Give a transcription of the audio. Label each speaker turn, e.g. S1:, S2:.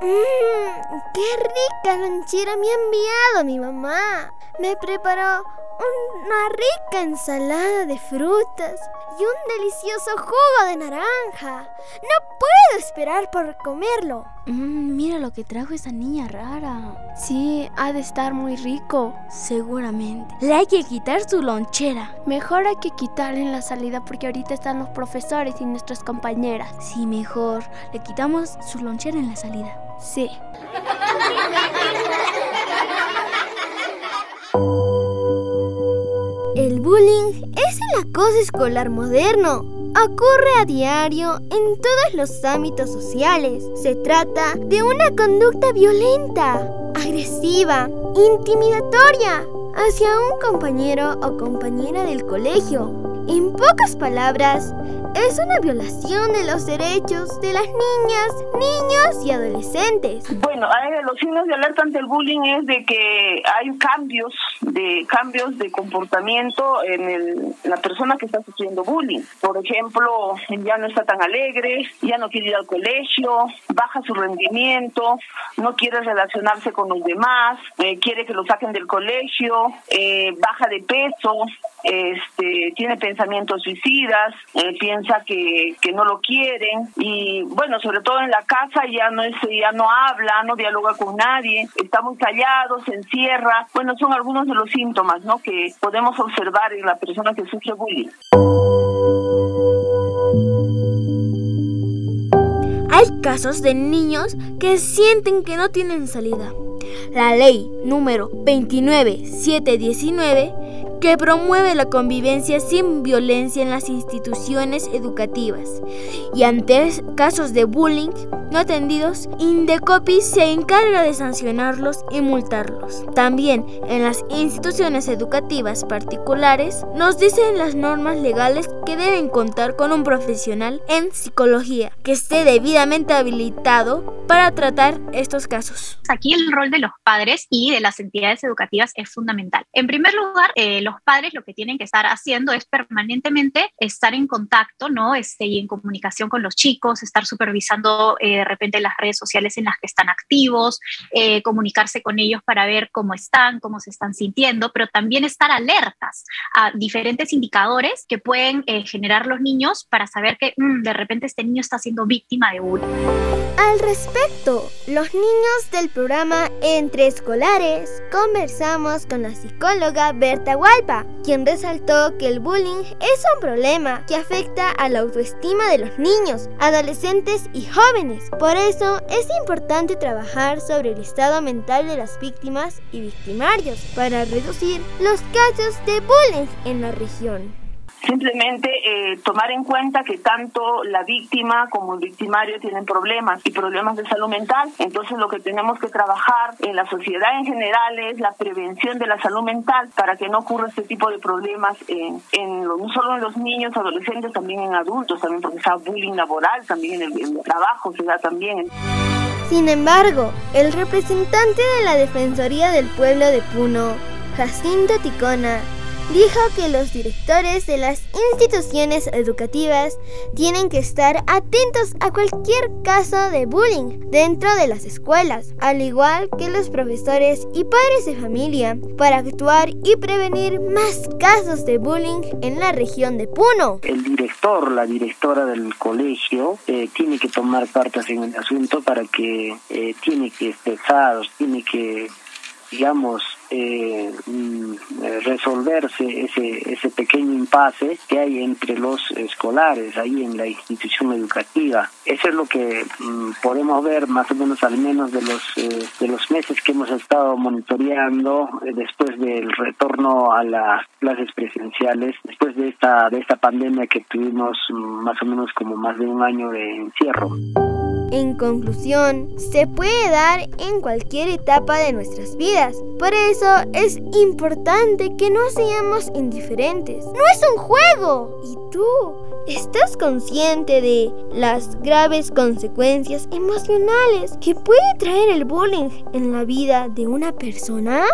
S1: Mmm, qué rica lonchera me ha enviado mi mamá. Me preparó una rica ensalada de frutas y un delicioso jugo de naranja. No puedo esperar por comerlo.
S2: Mmm, mira lo que trajo esa niña rara.
S3: Sí, ha de estar muy rico.
S2: Seguramente. Le hay que quitar su lonchera.
S3: Mejor hay que quitarle en la salida porque ahorita están los profesores y nuestras compañeras.
S2: Sí, mejor. Le quitamos su lonchera en la salida.
S3: Sí.
S1: Bullying es el acoso escolar moderno. Ocurre a diario en todos los ámbitos sociales. Se trata de una conducta violenta, agresiva, intimidatoria hacia un compañero o compañera del colegio. En pocas palabras, es una violación de los derechos de las niñas, niños y adolescentes.
S4: Bueno, los signos de alerta ante el bullying es de que hay cambios de cambios de comportamiento en la persona que está sufriendo bullying. Por ejemplo, ya no está tan alegre, ya no quiere ir al colegio, baja su rendimiento, no quiere relacionarse con los demás, eh, quiere que lo saquen del colegio, eh, baja de peso, este, tiene pensamientos suicidas, eh, piensa que, que no lo quieren y bueno, sobre todo en la casa ya no es, ya no habla, no dialoga con nadie, está muy callado, se encierra. Bueno, son algunos de los síntomas, ¿no? Que podemos observar en la persona que sufre bullying.
S2: Hay casos de niños que sienten que no tienen salida. La ley número 29719 que promueve la convivencia sin violencia en las instituciones educativas y ante casos de bullying no atendidos, Indecopi se encarga de sancionarlos y multarlos. También en las instituciones educativas particulares nos dicen las normas legales que deben contar con un profesional en psicología que esté debidamente habilitado para tratar estos casos.
S5: Aquí el rol de los padres y de las entidades educativas es fundamental. En primer lugar, eh, los padres lo que tienen que estar haciendo es permanentemente estar en contacto, ¿no? Este, y en comunicación con los chicos, estar supervisando eh, de repente las redes sociales en las que están activos, eh, comunicarse con ellos para ver cómo están, cómo se están sintiendo, pero también estar alertas a diferentes indicadores que pueden generar los niños para saber que mm, de repente este niño está siendo víctima de bullying.
S1: Al respecto, los niños del programa Entre Escolares conversamos con la psicóloga Berta Quien resaltó que el bullying es un problema que afecta a la autoestima de los niños, adolescentes y jóvenes. Por eso es importante trabajar sobre el estado mental de las víctimas y victimarios para reducir los casos de bullying en la región.
S4: Simplemente eh, tomar en cuenta que tanto la víctima como el victimario tienen problemas y problemas de salud mental. Entonces lo que tenemos que trabajar en la sociedad en general es la prevención de la salud mental para que no ocurra este tipo de problemas en, no solo en los niños, adolescentes, también en adultos, también porque está bullying laboral, también en el, en el trabajo se da también.
S1: Sin embargo, el representante de la Defensoría del Pueblo de Puno, Jacinto Ticona, dijo que los directores de las instituciones educativas tienen que estar atentos a cualquier caso de bullying dentro de las escuelas, al igual que los profesores y padres de familia, para actuar y prevenir más casos de bullying en la región de Puno.
S6: El director, la directora del colegio, eh, tiene que tomar partes en el asunto para que eh, tiene que expresar, tiene que digamos, eh, mm, resolverse ese, ese pequeño impasse que hay entre los escolares ahí en la institución educativa. Eso es lo que mm, podemos ver más o menos al menos de los, eh, de los meses que hemos estado monitoreando eh, después del retorno a las clases presenciales, después de esta, de esta pandemia que tuvimos mm, más o menos como más de un año de encierro.
S1: En conclusión, se puede dar en cualquier etapa de nuestras vidas. Por eso es importante que no seamos indiferentes. No es un juego. ¿Y tú? ¿Estás consciente de las graves consecuencias emocionales que puede traer el bullying en la vida de una persona?